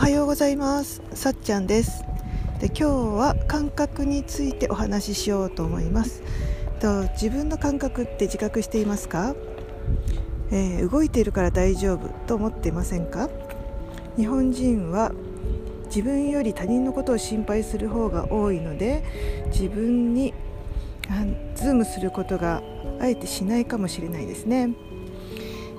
はようございます。さっちゃんです。で今日は感覚についてお話ししようと思います。と自分の感覚って自覚していますか、えー、動いているから大丈夫と思っていませんか？日本人は自分より他人のことを心配する方が多いので自分にズームすることがあえてしないかもしれないですね、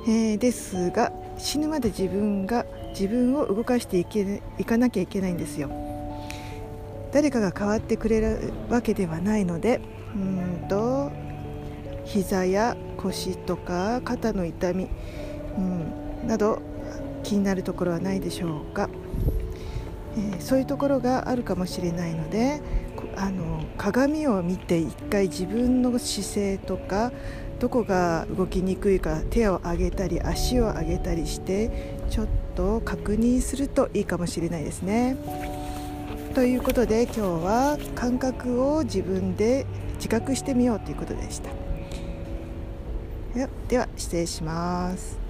えー、ですが死ぬまで自分が自分を動かしていけいかなきゃいけないんですよ。誰かが変わってくれるわけではないのでうんと膝や腰とか肩の痛み、うん、など気になるところはないでしょうか、えー、そういうところがあるかもしれないのであの鏡を見て一回自分の姿勢とかどこが動きにくいか手を上げたり足を上げたりしてちょっと確認するといいかもしれないですね。ということで今日は感覚を自分で自覚してみようということでした。では失礼します。